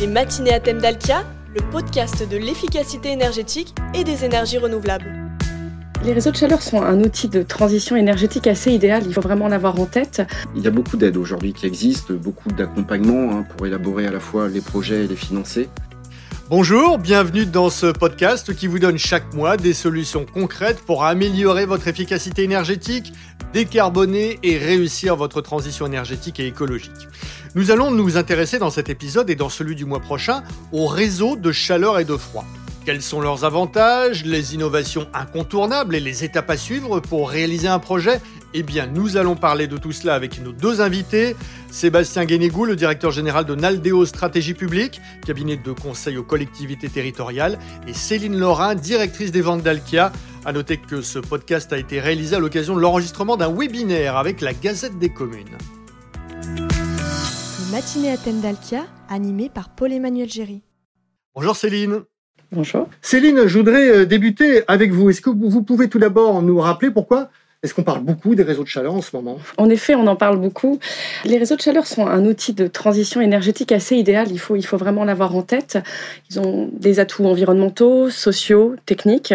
Les matinées à thème d'Alkia, le podcast de l'efficacité énergétique et des énergies renouvelables. Les réseaux de chaleur sont un outil de transition énergétique assez idéal, il faut vraiment l'avoir en tête. Il y a beaucoup d'aides aujourd'hui qui existent, beaucoup d'accompagnement hein, pour élaborer à la fois les projets et les financer. Bonjour, bienvenue dans ce podcast qui vous donne chaque mois des solutions concrètes pour améliorer votre efficacité énergétique, décarboner et réussir votre transition énergétique et écologique. Nous allons nous intéresser dans cet épisode et dans celui du mois prochain aux réseaux de chaleur et de froid. Quels sont leurs avantages, les innovations incontournables et les étapes à suivre pour réaliser un projet? Eh bien, nous allons parler de tout cela avec nos deux invités. Sébastien Guénégou, le directeur général de Naldeo Stratégie Publique, cabinet de conseil aux collectivités territoriales, et Céline Laurin, directrice des ventes d'Alkia. À noter que ce podcast a été réalisé à l'occasion de l'enregistrement d'un webinaire avec la Gazette des communes. Matinée à thème d'Alkia, animée par Paul-Emmanuel Géry. Bonjour Céline. Bonjour. Céline, je voudrais euh, débuter avec vous. Est-ce que vous pouvez tout d'abord nous rappeler pourquoi est-ce qu'on parle beaucoup des réseaux de chaleur en ce moment? En effet, on en parle beaucoup. Les réseaux de chaleur sont un outil de transition énergétique assez idéal. Il faut, vraiment l'avoir en tête. Ils ont des atouts environnementaux, sociaux, techniques.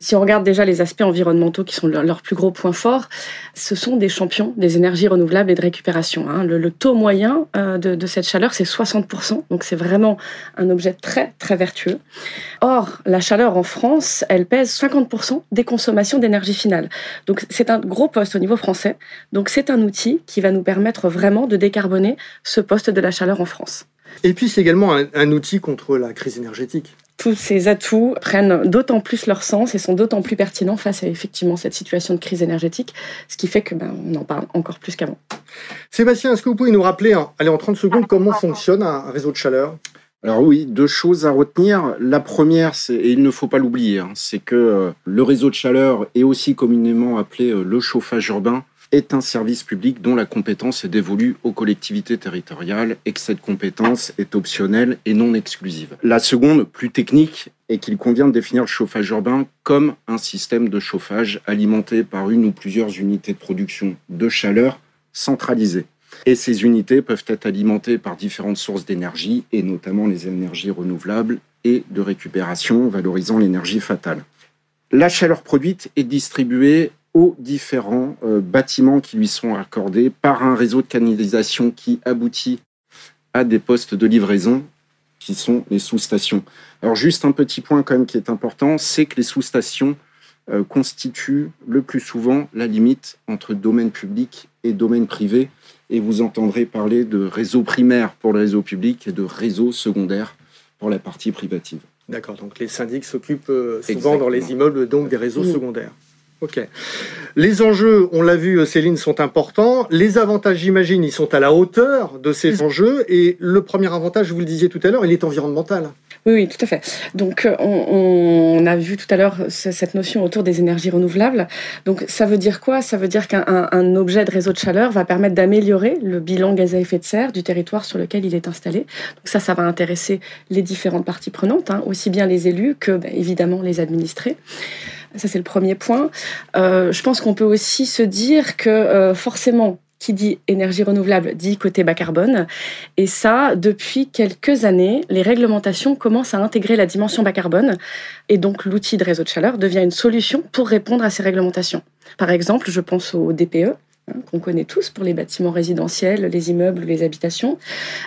Si on regarde déjà les aspects environnementaux qui sont leurs plus gros points forts, ce sont des champions des énergies renouvelables et de récupération. Hein. Le, taux moyen euh, de, de cette chaleur, c'est 60%. Donc c'est vraiment un objet très, très vertueux. Or, la chaleur en France, elle pèse 50% des consommations d'énergie finale. Donc c'est c'est un gros poste au niveau français. Donc c'est un outil qui va nous permettre vraiment de décarboner ce poste de la chaleur en France. Et puis c'est également un, outil contre la crise énergétique tous ces atouts prennent d'autant plus leur sens et sont d'autant plus pertinents face à effectivement cette situation de crise énergétique, ce qui fait que ben, on en parle encore plus qu'avant. Sébastien, est-ce que vous pouvez nous rappeler, allez en 30 secondes, comment fonctionne un réseau de chaleur? Alors oui, deux choses à retenir. La première, et il ne faut pas l'oublier, hein, c'est que euh, le réseau de chaleur est aussi communément appelé euh, le chauffage urbain est un service public dont la compétence est dévolue aux collectivités territoriales et que cette compétence est optionnelle et non exclusive. La seconde, plus technique, est qu'il convient de définir le chauffage urbain comme un système de chauffage alimenté par une ou plusieurs unités de production de chaleur centralisées. Et ces unités peuvent être alimentées par différentes sources d'énergie, et notamment les énergies renouvelables et de récupération, valorisant l'énergie fatale. La chaleur produite est distribuée aux différents euh, bâtiments qui lui sont accordés par un réseau de canalisation qui aboutit à des postes de livraison qui sont les sous-stations. Alors juste un petit point quand même qui est important, c'est que les sous-stations euh, constituent le plus souvent la limite entre domaine public et domaine privé et vous entendrez parler de réseau primaire pour le réseau public et de réseau secondaire pour la partie privative. D'accord, donc les syndics s'occupent euh, souvent dans les immeubles donc des réseaux secondaires. Ok. Les enjeux, on l'a vu, Céline, sont importants. Les avantages, j'imagine, ils sont à la hauteur de ces enjeux. Et le premier avantage, vous le disiez tout à l'heure, il est environnemental. Oui, oui, tout à fait. Donc, euh, on, a vu tout à l'heure cette notion autour des énergies renouvelables. Donc, ça veut dire quoi? Ça veut dire qu'un objet de réseau de chaleur va permettre d'améliorer le bilan gaz à effet de serre du territoire sur lequel il est installé. Donc, ça, ça va intéresser les différentes parties prenantes, hein, aussi bien les élus que, ben, évidemment, les administrés. Ça, c'est le premier point. Euh, je pense qu'on peut aussi se dire que euh, forcément, qui dit énergie renouvelable dit côté bas carbone. Et ça, depuis quelques années, les réglementations commencent à intégrer la dimension bas carbone. Et donc, l'outil de réseau de chaleur devient une solution pour répondre à ces réglementations. Par exemple, je pense au DPE, hein, qu'on connaît tous pour les bâtiments résidentiels, les immeubles, les habitations.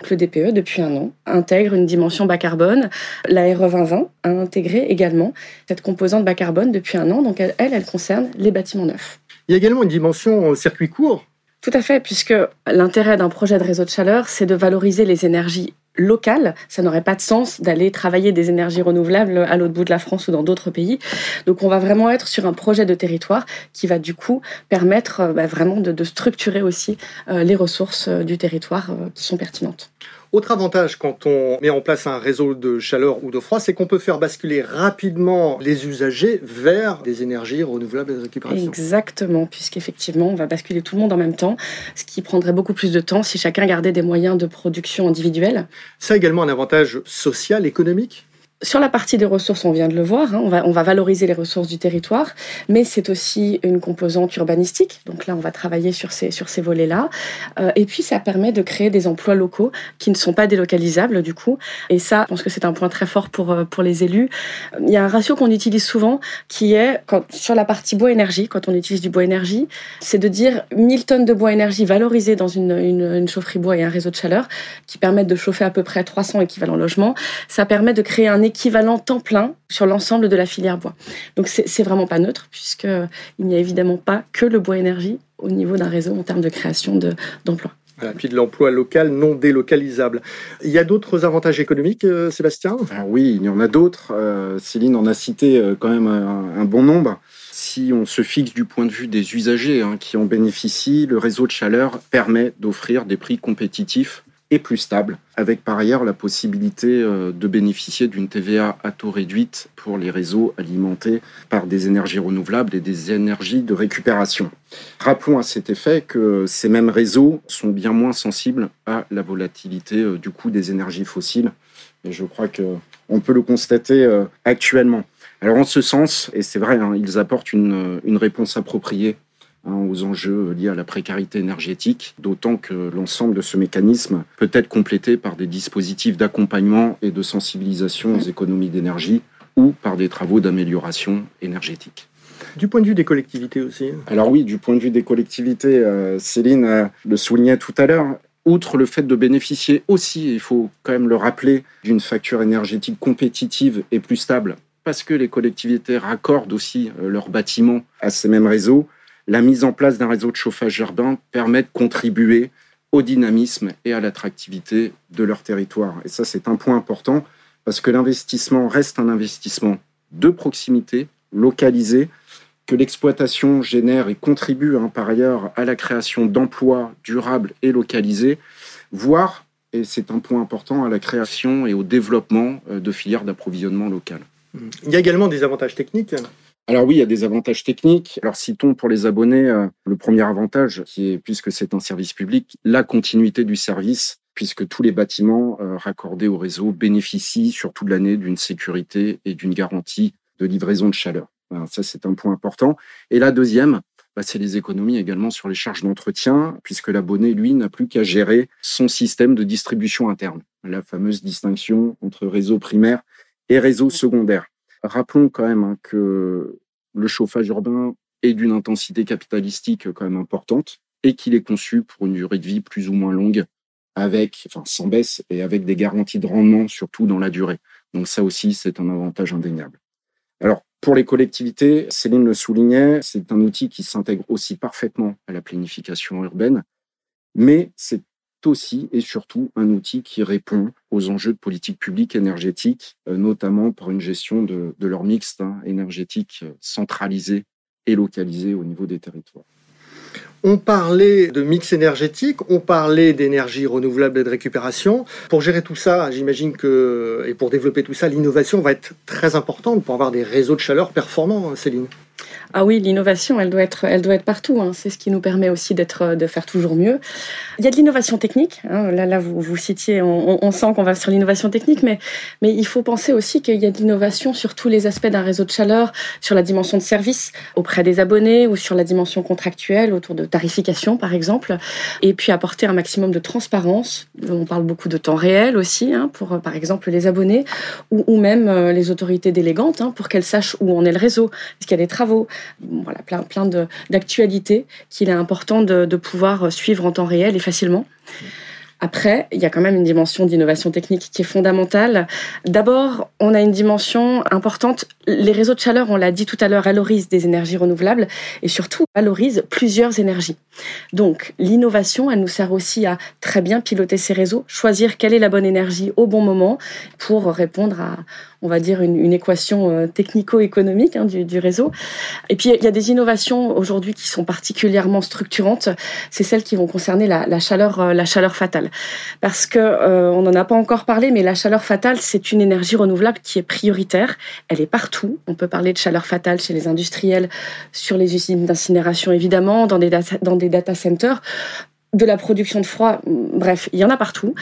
Le DPE, depuis un an, intègre une dimension bas carbone. La RE 2020 a intégré également cette composante bas carbone depuis un an. Donc, elle, elle concerne les bâtiments neufs. Il y a également une dimension circuit court tout à fait, puisque l'intérêt d'un projet de réseau de chaleur, c'est de valoriser les énergies locales. Ça n'aurait pas de sens d'aller travailler des énergies renouvelables à l'autre bout de la France ou dans d'autres pays. Donc on va vraiment être sur un projet de territoire qui va du coup permettre euh, bah, vraiment de, structurer aussi euh, les ressources euh, du territoire qui sont pertinentes. Autre avantage quand on met en place un réseau de chaleur ou de froid, c'est qu'on peut faire basculer rapidement les usagers vers des énergies renouvelables et de récupération. Exactement, puisqu'effectivement, on va basculer tout le monde en même temps, ce qui prendrait beaucoup plus de temps si chacun gardait des moyens de production individuels. Ça a également un avantage social, économique sur la partie des ressources, on vient de le voir, hein, on, va, valoriser les ressources du territoire, mais c'est aussi une composante urbanistique. Donc là, on va travailler sur ces, sur ces volets-là. Euh, et puis, ça permet de créer des emplois locaux qui ne sont pas délocalisables, du coup. Et ça, je pense que c'est un point très fort pour, euh, pour les élus. Il y a un ratio qu'on utilise souvent qui est, sur la partie bois-énergie, quand on utilise du bois-énergie, c'est de dire 1000 tonnes de bois-énergie valorisées dans une, une, une chaufferie bois et un réseau de chaleur qui permettent de chauffer à peu près 300 équivalents logements. Ça permet de créer un équivalent temps plein sur l'ensemble de la filière bois. Donc c'est vraiment pas neutre puisqu'il n'y a évidemment pas que le bois énergie au niveau d'un réseau en termes de création d'emplois. Et puis de l'emploi local non délocalisable. Il y a d'autres avantages économiques, euh, Sébastien? Ah Oui, il y en a d'autres. Euh, Céline en a cité euh, quand même un, bon nombre. Si on se fixe du point de vue des usagers hein, qui en bénéficient, le réseau de chaleur permet d'offrir des prix compétitifs et plus stable, avec par ailleurs la possibilité euh, de bénéficier d'une TVA à taux réduite pour les réseaux alimentés par des énergies renouvelables et des énergies de récupération. Rappelons à cet effet que ces mêmes réseaux sont bien moins sensibles à la volatilité euh, du coût des énergies fossiles, et je crois qu'on peut le constater euh, actuellement. Alors en ce sens, et c'est vrai, hein, ils apportent une, une réponse appropriée Hein, aux enjeux liés à la précarité énergétique, d'autant que l'ensemble de ce mécanisme peut être complété par des dispositifs d'accompagnement et de sensibilisation aux économies d'énergie ou par des travaux d'amélioration énergétique. Du point de vue des collectivités aussi Alors oui, du point de vue des collectivités, euh, Céline euh, le soulignait tout à l'heure, outre le fait de bénéficier aussi, il faut quand même le rappeler, d'une facture énergétique compétitive et plus stable, parce que les collectivités raccordent aussi euh, leurs bâtiments à ces mêmes réseaux, la mise en place d'un réseau de chauffage urbain permet de contribuer au dynamisme et à l'attractivité de leur territoire. Et ça, c'est un point important parce que l'investissement reste un investissement de proximité, localisé, que l'exploitation génère et contribue hein, par ailleurs à la création d'emplois durables et localisés, voire, et c'est un point important, à la création et au développement euh, de filières d'approvisionnement locales. Il y a également des avantages techniques alors oui, il y a des avantages techniques. Alors citons pour les abonnés euh, le premier avantage, qui est, puisque c'est un service public, la continuité du service, puisque tous les bâtiments euh, raccordés au réseau bénéficient sur toute l'année d'une sécurité et d'une garantie de livraison de chaleur. ça, c'est un point important. Et la deuxième, bah, c'est les économies également sur les charges d'entretien, puisque l'abonné, lui, n'a plus qu'à gérer son système de distribution interne. La fameuse distinction entre réseau primaire et réseau secondaire. Rappelons quand même hein, que le chauffage urbain est d'une intensité capitalistique quand même importante et qu'il est conçu pour une durée de vie plus ou moins longue, avec, enfin, sans baisse et avec des garanties de rendement, surtout dans la durée. Donc ça aussi, c'est un avantage indéniable. Alors, pour les collectivités, Céline le soulignait, c'est un outil qui s'intègre aussi parfaitement à la planification urbaine, mais c'est aussi et surtout un outil qui répond aux enjeux de politique publique énergétique, euh, notamment par une gestion de, leur mixte hein, énergétique euh, centralisé et localisé au niveau des territoires. On parlait de mix énergétique, on parlait d'énergie renouvelable et de récupération. Pour gérer tout ça, j'imagine que, et pour développer tout ça, l'innovation va être très importante pour avoir des réseaux de chaleur performants, Céline. Ah oui, l'innovation, elle doit être, elle doit être partout. Hein. C'est ce qui nous permet aussi d'être, de faire toujours mieux. Il y a de l'innovation technique. Hein. Là, là, vous, vous citiez, on, sent qu'on va sur l'innovation technique, mais, mais il faut penser aussi qu'il y a de l'innovation sur tous les aspects d'un réseau de chaleur, sur la dimension de service auprès des abonnés ou sur la dimension contractuelle autour de tarification, par exemple. Et puis apporter un maximum de transparence. On parle beaucoup de temps réel aussi, hein, pour, par exemple, les abonnés ou, même euh, les autorités délégantes, pour qu'elles sachent où en est le réseau, est-ce qu'il y a des travaux, voilà, plein, plein d'actualités qu'il est important de, de, pouvoir suivre en temps réel et facilement. Après, il y a quand même une dimension d'innovation technique qui est fondamentale. D'abord, on a une dimension importante. Les réseaux de chaleur, on l'a dit tout à l'heure, valorisent des énergies renouvelables et surtout valorisent plusieurs énergies. Donc, l'innovation, elle nous sert aussi à très bien piloter ces réseaux, choisir quelle est la bonne énergie au bon moment pour répondre à, on va dire, une, équation euh, technico-économique hein, du, réseau. Et puis, il y a des innovations aujourd'hui qui sont particulièrement structurantes. C'est celles qui vont concerner la, chaleur, euh, la chaleur fatale. Parce que euh, on n'en a pas encore parlé, mais la chaleur fatale, c'est une énergie renouvelable qui est prioritaire. Elle est partout. On peut parler de chaleur fatale chez les industriels, sur les usines d'incinération, évidemment, dans des, dans des data centers de la production de froid, bref, il y en a partout,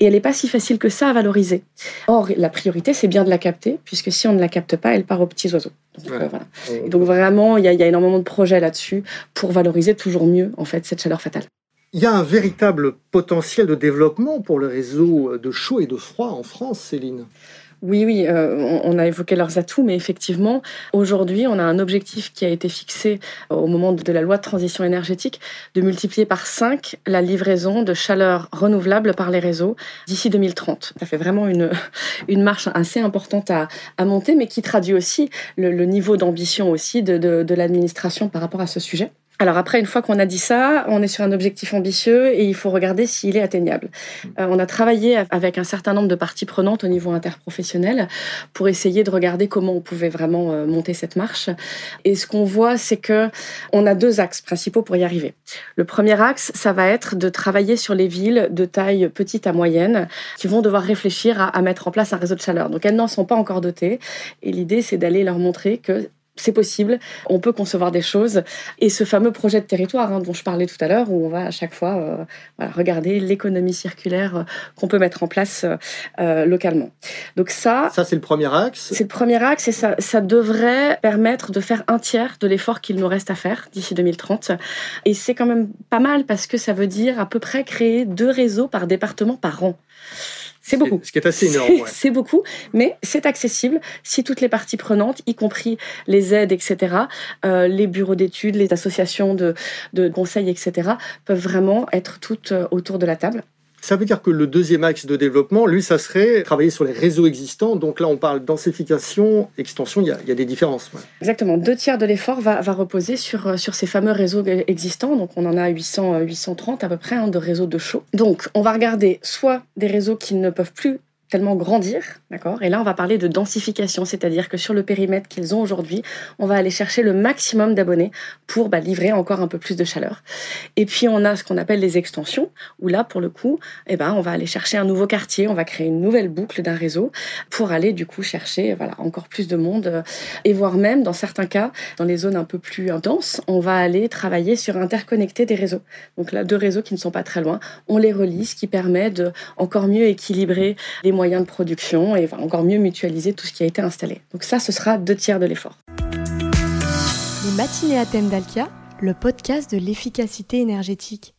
et elle n'est pas si facile que ça à valoriser. Or, la priorité, c'est bien de la capter, puisque si on ne la capte pas, elle part aux petits oiseaux. Donc, euh, voilà. et donc vraiment, il y, a, y, a énormément de projets là-dessus pour valoriser toujours mieux, en fait, cette chaleur fatale. Il y a un véritable potentiel de développement pour le réseau de chaud et de froid en France, Céline. Oui, oui, euh, on, a évoqué leurs atouts, mais effectivement, aujourd'hui, on a un objectif qui a été fixé au moment de la loi de transition énergétique de multiplier par 5 la livraison de chaleur renouvelable par les réseaux d'ici 2030. Ça fait vraiment une, une marche assez importante à, monter, mais qui traduit aussi le, niveau d'ambition aussi de, de l'administration par rapport à ce sujet. Alors après, une fois qu'on a dit ça, on est sur un objectif ambitieux et il faut regarder s'il est atteignable. Euh, on a travaillé avec un certain nombre de parties prenantes au niveau interprofessionnel pour essayer de regarder comment on pouvait vraiment euh, monter cette marche. Et ce qu'on voit, c'est que on a deux axes principaux pour y arriver. Le premier axe, ça va être de travailler sur les villes de taille petite à moyenne qui vont devoir réfléchir à, à mettre en place un réseau de chaleur. Donc elles n'en sont pas encore dotées et l'idée, c'est d'aller leur montrer que c'est possible, on peut concevoir des choses. Et ce fameux projet de territoire hein, dont je parlais tout à l'heure, où on va à chaque fois euh, regarder l'économie circulaire euh, qu'on peut mettre en place euh, localement. Donc ça... Ça, c'est le premier axe. C'est le premier axe et ça, ça devrait permettre de faire un tiers de l'effort qu'il nous reste à faire d'ici 2030. Et c'est quand même pas mal parce que ça veut dire à peu près créer deux réseaux par département par an. C'est beaucoup. Ce qui est assez énorme. C'est beaucoup, mais c'est accessible si toutes les parties prenantes, y compris les aides, etc., euh, les bureaux d'études, les associations de, de conseils, etc., peuvent vraiment être toutes euh, autour de la table. Ça veut dire que le deuxième axe de développement, lui, ça serait travailler sur les réseaux existants. Donc là, on parle densification, extension, il y a, des différences. Exactement. Deux tiers de l'effort va, reposer sur, euh, sur ces fameux réseaux existants. Donc on en a 800, 830 à peu près hein, de réseaux de chaud. Donc on va regarder soit des réseaux qui ne peuvent plus tellement grandir, d'accord? Et là, on va parler de densification, c'est-à-dire que sur le périmètre qu'ils ont aujourd'hui, on va aller chercher le maximum d'abonnés pour bah, livrer encore un peu plus de chaleur. Et puis, on a ce qu'on appelle les extensions, où là, pour le coup, eh ben, on va aller chercher un nouveau quartier, on va créer une nouvelle boucle d'un réseau pour aller, du coup, chercher voilà, encore plus de monde. Et voire même, dans certains cas, dans les zones un peu plus denses, on va aller travailler sur interconnecter des réseaux. Donc là, deux réseaux qui ne sont pas très loin, on les relie, ce qui permet de encore mieux équilibrer les moyens de production et va encore mieux mutualiser tout ce qui a été installé. Donc ça, ce sera deux tiers de l'effort. Les matinées à thème d'Alkia, le podcast de l'efficacité énergétique.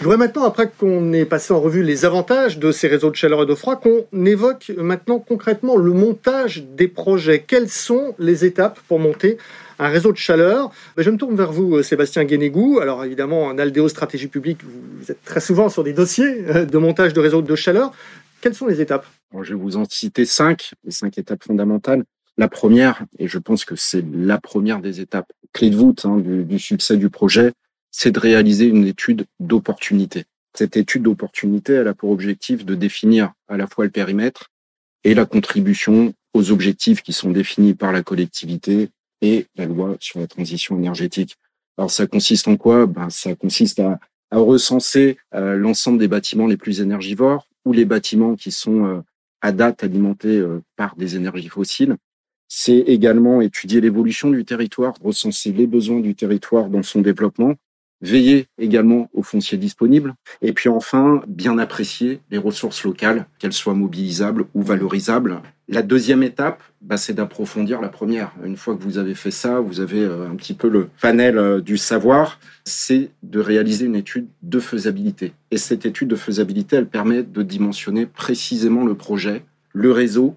Je voudrais maintenant, après qu'on ait passé en revue les avantages de ces réseaux de chaleur et de froid, qu'on évoque maintenant concrètement le montage des projets. Quelles sont les étapes pour monter un réseau de chaleur? Ben, Je me tourne vers vous, Sébastien Guénégou. Alors évidemment, en Aldéo Stratégie Publique, vous êtes très souvent sur des dossiers euh, de montage de réseaux de chaleur. Quelles sont les étapes? Je vais vous en citer cinq, les cinq étapes fondamentales. La première, et je pense que c'est la première des étapes clé de voûte hein, du, succès du projet, c'est de réaliser une étude d'opportunité. Cette étude d'opportunité, elle a pour objectif de définir à la fois le périmètre et la contribution aux objectifs qui sont définis par la collectivité et la loi sur la transition énergétique. Alors ça consiste en quoi? Ben, Ça consiste à, recenser euh, l'ensemble des bâtiments les plus énergivores, ou les bâtiments qui sont euh, à date alimentés euh, par des énergies fossiles. C'est également étudier l'évolution du territoire, recenser les besoins du territoire dans son développement, veiller également aux fonciers disponibles, et puis enfin, bien apprécier les ressources locales, qu'elles soient mobilisables ou valorisables. La deuxième étape, bah, c'est d'approfondir la première. Une fois que vous avez fait ça, vous avez euh, un petit peu le panel euh, du savoir, c'est de réaliser une étude de faisabilité. Et cette étude de faisabilité, elle permet de dimensionner précisément le projet, le réseau,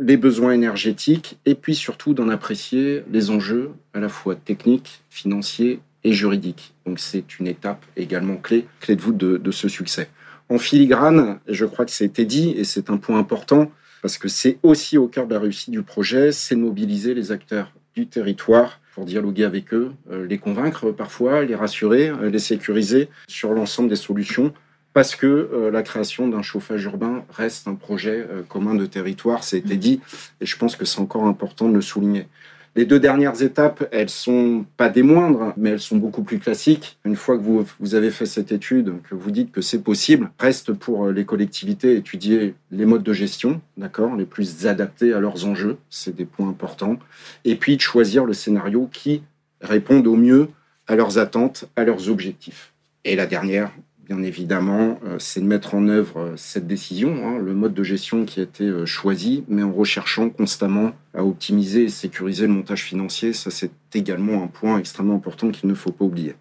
les besoins énergétiques, et puis surtout d'en apprécier les enjeux à la fois techniques, financiers et juridique. Donc c'est une étape également clé, clé de voûte de, ce succès. En filigrane, je crois que c'était dit, et c'est un point important, parce que c'est aussi au cœur de la réussite du projet, c'est mobiliser les acteurs du territoire pour dialoguer avec eux, euh, les convaincre parfois, les rassurer, euh, les sécuriser sur l'ensemble des solutions, parce que euh, la création d'un chauffage urbain reste un projet commun de territoire, c'était dit, et je pense que c'est encore important de le souligner. Les deux dernières étapes, elles sont pas des moindres, mais elles sont beaucoup plus classiques. Une fois que vous, vous avez fait cette étude, que vous dites que c'est possible, reste pour les collectivités étudier les modes de gestion, d'accord, les plus adaptés à leurs enjeux. C'est des points importants. Et puis de choisir le scénario qui réponde au mieux à leurs attentes, à leurs objectifs. Et la dernière, bien évidemment, euh, c'est de mettre en œuvre euh, cette décision, hein, le mode de gestion qui a été euh, choisi, mais en recherchant constamment à optimiser et sécuriser le montage financier. Ça, c'est également un point extrêmement important qu'il ne faut pas oublier.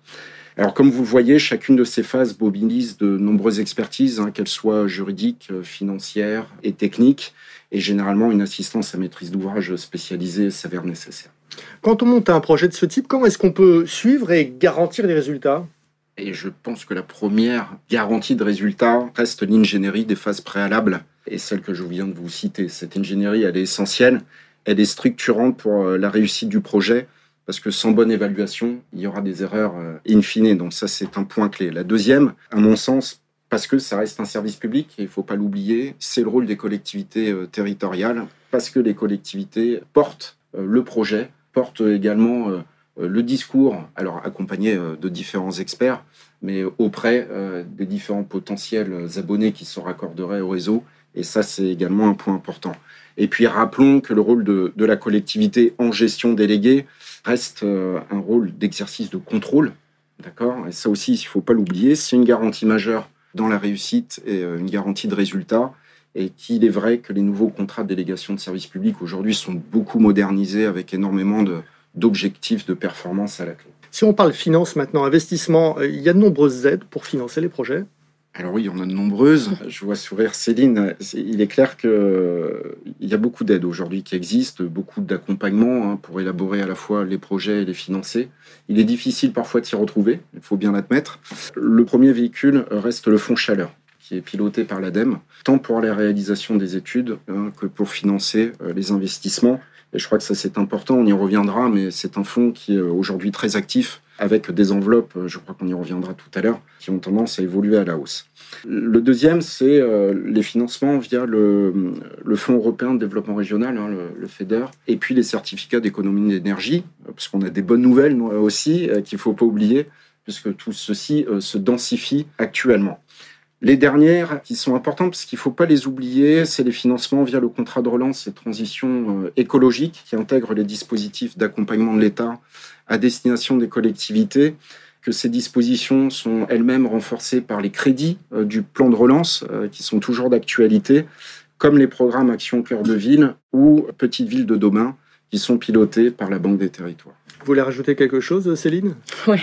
Alors, comme vous le voyez, chacune de ces phases mobilise de nombreuses expertises, hein, qu'elles soient juridiques, financières et techniques, et généralement une assistance à maîtrise d'ouvrage spécialisée s'avère nécessaire. Quand on monte un projet de ce type, comment est-ce qu'on peut suivre et garantir les résultats? Et je pense que la première garantie de résultat reste l'ingénierie des phases préalables et celle que je viens de vous citer. Cette ingénierie, elle est essentielle, elle est structurante pour euh, la réussite du projet parce que sans bonne évaluation, il y aura des erreurs euh, in fine. Donc ça, c'est un point clé. La deuxième, à mon sens, parce que ça reste un service public, et il ne faut pas l'oublier, c'est le rôle des collectivités euh, territoriales, parce que les collectivités portent le projet, portent également le discours, alors accompagné euh, de différents experts, mais auprès euh, des différents potentiels abonnés qui se raccorderaient au réseau. Et ça, c'est également un point important. Et puis rappelons que le rôle de, la collectivité en gestion déléguée reste un rôle d'exercice de contrôle. D'accord? Et ça aussi, il ne faut pas l'oublier, c'est une garantie majeure dans la réussite et une garantie de résultat. Et qu'il est vrai que les nouveaux contrats de délégation de services publics aujourd'hui sont beaucoup modernisés avec énormément de, d'objectifs de performance à la clé. Si on parle finance maintenant, investissement, euh, il y a de nombreuses aides pour financer les projets alors oui, il y en a de nombreuses. Je vois sourire Céline. Il est clair qu'il euh, y a beaucoup d'aides aujourd'hui qui existent, beaucoup d'accompagnement hein, pour élaborer à la fois les projets et les financer. Il est difficile parfois de s'y retrouver, il faut bien l'admettre. Le premier véhicule reste le fonds chaleur qui est piloté par l'ADEME, tant pour la réalisation des études hein, que pour financer euh, les investissements. Et je crois que ça, c'est important, on y reviendra, mais c'est un fonds qui est aujourd'hui très actif, avec des enveloppes, je crois qu'on y reviendra tout à l'heure, qui ont tendance à évoluer à la hausse. Le deuxième, c'est euh, les financements via le, Fonds européen de développement régional, hein, le, FEDER, et puis les certificats d'économie d'énergie, parce qu'on a des bonnes nouvelles aussi euh, qu'il ne faut pas oublier, puisque tout ceci euh, se densifie actuellement. Les dernières qui sont importantes, parce qu'il ne faut pas les oublier, c'est les financements via le contrat de relance et transition euh, écologique qui intègre les dispositifs d'accompagnement de l'État à destination des collectivités que ces dispositions sont elles-mêmes renforcées par les crédits euh, du plan de relance euh, qui sont toujours d'actualité, comme les programmes Action Cœur de Ville ou Petite Ville de demain qui sont pilotés par la Banque des Territoires. Vous voulez rajouter quelque chose, Céline? Oui,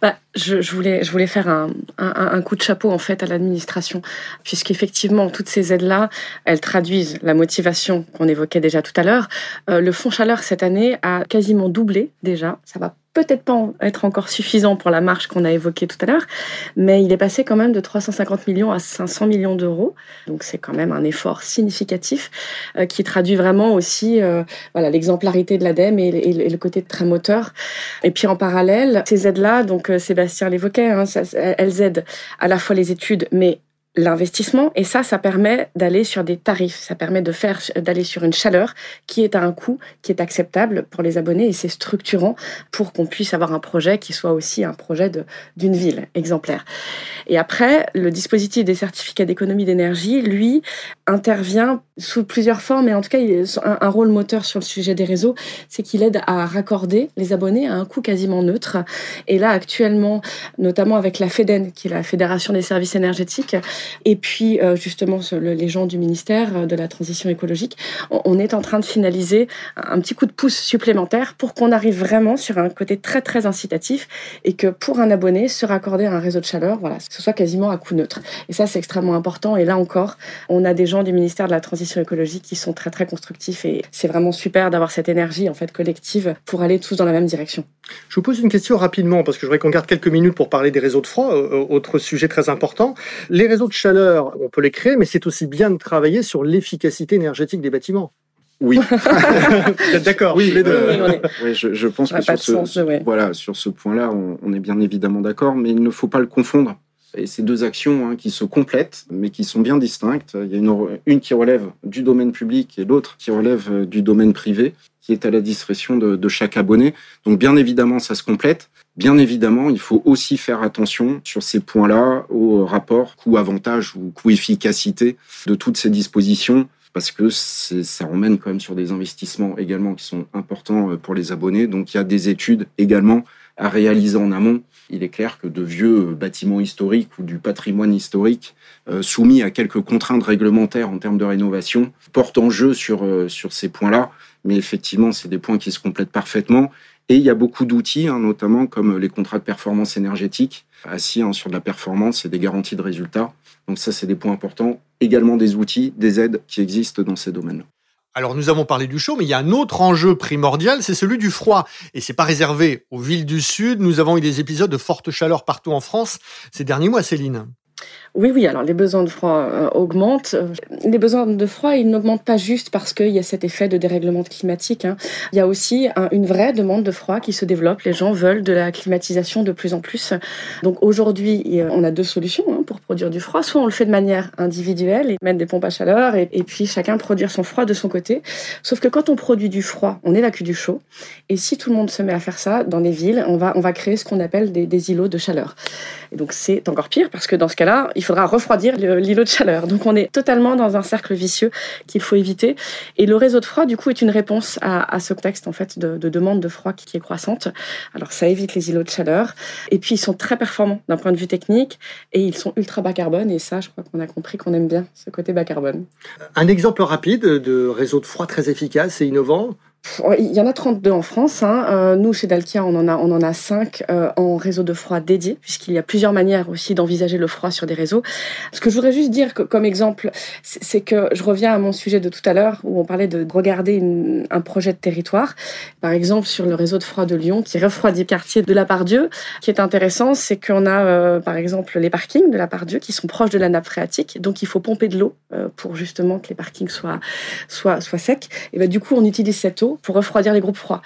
bah, je, voulais, je voulais faire un, un, coup de chapeau en fait à l'administration, puisqu'effectivement, toutes ces aides-là, elles traduisent la motivation qu'on évoquait déjà tout à l'heure. Euh, le fonds chaleur cette année a quasiment doublé déjà, ça va peut-être pas être encore suffisant pour la marche qu'on a évoquée tout à l'heure, mais il est passé quand même de 350 millions à 500 millions d'euros. Donc c'est quand même un effort significatif euh, qui traduit vraiment aussi euh, voilà l'exemplarité de l'ADEME et, et, le côté très moteur. Et puis en parallèle, ces aides-là, donc euh, Sébastien l'évoquait, hein, elles aident à la fois les études, mais l'investissement. Et ça ça permet d'aller sur des tarifs. Ça permet de faire d'aller sur une chaleur qui est à un coût qui est acceptable pour les abonnés. Et c'est structurant pour qu'on puisse avoir un projet qui soit aussi un projet d'une ville exemplaire. Et après le dispositif des certificats d'économie d'énergie lui intervient sous plusieurs formes. Et en tout cas il a un, rôle moteur sur le sujet des réseaux c'est qu'il aide à raccorder les abonnés à un coût quasiment neutre. Et là actuellement notamment avec la FEDEN qui est la Fédération des services énergétiques et puis, euh, justement, les gens du ministère euh, de la Transition écologique, on est en train de finaliser un petit coup de pouce supplémentaire pour qu'on arrive vraiment sur un côté très, très incitatif et que pour un abonné, se raccorder à un réseau de chaleur, voilà, ce soit quasiment à coût neutre. Et ça, c'est extrêmement important. Et là encore, on a des gens du ministère de la Transition écologique qui sont très, très constructifs et c'est vraiment super d'avoir cette énergie, en fait, collective pour aller tous dans la même direction. Je vous pose une question rapidement parce que je voudrais qu'on garde quelques minutes pour parler des réseaux de froid, euh, autre sujet très important. Les réseaux de chaleur, on peut les créer, mais c'est aussi bien de travailler sur l'efficacité énergétique des bâtiments. Oui. d'accord. Oui, les deux. Oui, je, pense que sur ce, voilà, sur ce point-là, on, est bien évidemment d'accord, mais il ne faut pas le confondre. Et ces deux actions hein, qui se complètent, mais qui sont bien distinctes. Il y a une, une qui relève du domaine public et l'autre qui relève euh, du domaine privé, qui est à la discrétion de, de chaque abonné. Donc bien évidemment, ça se complète. Bien évidemment, il faut aussi faire attention sur ces points-là au rapport coût-avantage ou coût-efficacité de toutes ces dispositions parce que ça emmène quand même sur des investissements également qui sont importants euh, pour les abonnés. Donc il y a des études également à réaliser en amont. Il est clair que de vieux bâtiments historiques ou du patrimoine historique euh, soumis à quelques contraintes réglementaires en termes de rénovation portent en jeu sur, euh, sur ces points-là. Mais effectivement, c'est des points qui se complètent parfaitement. Et il y a beaucoup d'outils, hein, notamment comme les contrats de performance énergétique, assis hein, sur de la performance et des garanties de résultats. Donc ça, c'est des points importants. Également des outils, des aides qui existent dans ces domaines. Alors nous avons parlé du chaud, mais il y a un autre enjeu primordial, c'est celui du froid. Et c'est pas réservé aux villes du Sud. Nous avons eu des épisodes de forte chaleur partout en France ces derniers mois, Céline. Oui, oui, alors les besoins de froid euh, augmentent. Les besoins de froid, ils n'augmentent pas juste parce qu'il y a cet effet de dérèglement climatique. Hein. Il y a aussi une vraie demande de froid qui se développe. Les gens veulent de la climatisation de plus en plus. Donc aujourd'hui, on a deux solutions hein, pour produire du froid. Soit on le fait de manière individuelle et mettre des pompes à chaleur et, puis chacun produire son froid de son côté. Sauf que quand on produit du froid, on évacue du chaud. Et si tout le monde se met à faire ça dans les villes, on va, on va créer ce qu'on appelle des, des îlots de chaleur. Et donc c'est encore pire parce que dans ce cas-là, il faudra refroidir l'îlot de chaleur. Donc on est totalement dans un cercle vicieux qu'il faut éviter. Et le réseau de froid, du coup, est une réponse à, ce contexte en fait de, demande de froid qui, est croissante. Alors ça évite les îlots de chaleur. Et puis ils sont très performants d'un point de vue technique et ils sont ultra bas carbone. Et ça, je crois qu'on a compris qu'on aime bien ce côté bas carbone. Un exemple rapide de réseau de froid très efficace et innovant il y en a 32 en France. Hein. Euh, nous, chez Dalkia, on en a, on en a 5 euh, en réseau de froid dédié, puisqu'il y a plusieurs manières aussi d'envisager le froid sur des réseaux. Ce que je voudrais juste dire comme exemple, c'est que je reviens à mon sujet de tout à l'heure, où on parlait de regarder un projet de territoire. Par exemple, sur le réseau de froid de Lyon, qui refroidit le quartier de la Pardieu. Ce qui est intéressant, c'est qu'on a, euh, par exemple, les parkings de la Pardieu qui sont proches de la nappe phréatique. Donc, il faut pomper de l'eau pour justement que les parkings soient, soient, soient secs. Et ben, du coup, on utilise cette eau pour refroidir les groupes froids.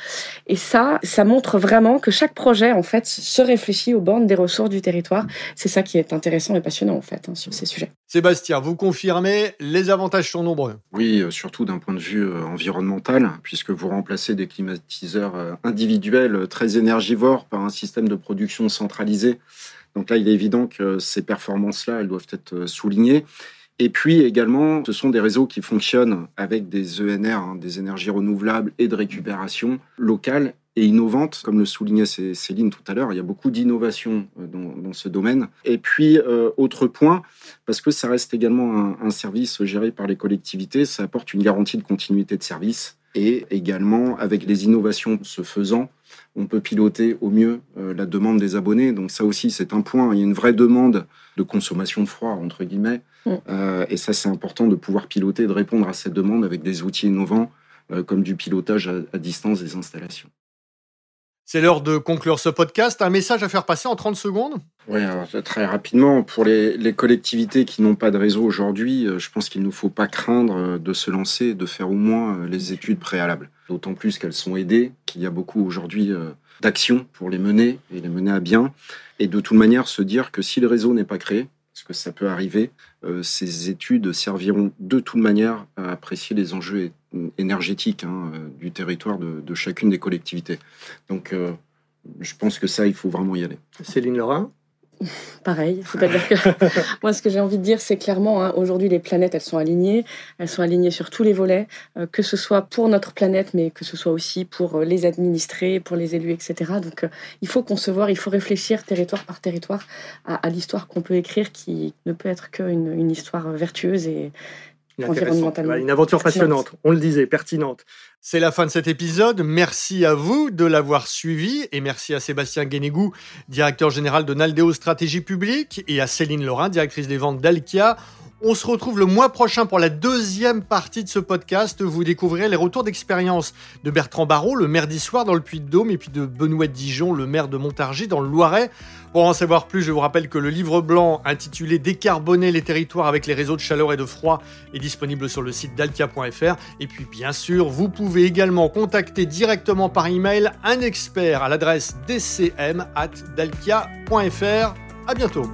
Et ça, ça montre vraiment que chaque projet, en fait, se réfléchit aux bornes des ressources du territoire. C'est ça qui est intéressant et passionnant, en fait, hein, sur ces sujets. Sébastien, vous confirmez, les avantages sont nombreux. Oui, euh, surtout d'un point de vue euh, environnemental, puisque vous remplacez des climatiseurs euh, individuels très énergivores par un système de production centralisé. Donc là, il est évident que ces performances-là, elles doivent être soulignées. Et puis également, ce sont des réseaux qui fonctionnent avec des ENR, hein, des énergies renouvelables et de récupération locales et innovantes, comme le soulignait Céline tout à l'heure. Il y a beaucoup d'innovation euh, dans, ce domaine. Et puis, euh, autre point, parce que ça reste également un, service géré par les collectivités, ça apporte une garantie de continuité de service. Et également, avec les innovations se faisant, on peut piloter au mieux euh, la demande des abonnés. Donc ça aussi, c'est un point. Il y a une vraie demande de consommation de froid, entre guillemets. Mm. Euh, et ça, c'est important de pouvoir piloter, de répondre à cette demande avec des outils innovants, euh, comme du pilotage à, distance des installations. C'est l'heure de conclure ce podcast. Un message à faire passer en 30 secondes Oui, très rapidement, pour les, collectivités qui n'ont pas de réseau aujourd'hui, je pense qu'il ne faut pas craindre de se lancer, de faire au moins les études préalables. D'autant plus qu'elles sont aidées, qu'il y a beaucoup aujourd'hui d'actions pour les mener et les mener à bien. Et de toute manière, se dire que si le réseau n'est pas créé, parce que ça peut arriver, euh, ces études serviront de toute manière à apprécier les enjeux énergétiques hein, euh, du territoire de, chacune des collectivités. Donc, euh, je pense que ça, il faut vraiment y aller. Céline Laurent Pareil, c'est-à-dire que moi, ce que j'ai envie de dire, c'est clairement, hein, aujourd'hui, les planètes, elles sont alignées, elles sont alignées sur tous les volets, euh, que ce soit pour notre planète, mais que ce soit aussi pour euh, les administrés, pour les élus, etc. Donc, euh, il faut concevoir, il faut réfléchir territoire par territoire à, l'histoire qu'on peut écrire, qui ne peut être qu'une une histoire vertueuse et, une aventure passionnante, on le disait, pertinente. C'est la fin de cet épisode. Merci à vous de l'avoir suivi et merci à Sébastien Guénégou, directeur général de Naldeo Stratégie Publique, et à Céline Laurin, directrice des ventes d'Alkia. On se retrouve le mois prochain pour la deuxième partie de ce podcast. Vous découvrirez les retours d'expérience de Bertrand Barrault, le maire d'Issoire dans le Puy-de-Dôme, et puis de Benoît Dijon, le maire de Montargis dans le Loiret. Pour en savoir plus, je vous rappelle que le livre blanc intitulé Décarboner les territoires avec les réseaux de chaleur et de froid est disponible sur le site dalkia.fr. Et puis bien sûr, vous pouvez également contacter directement par email un expert à l'adresse dcm@dalkia.fr. À bientôt.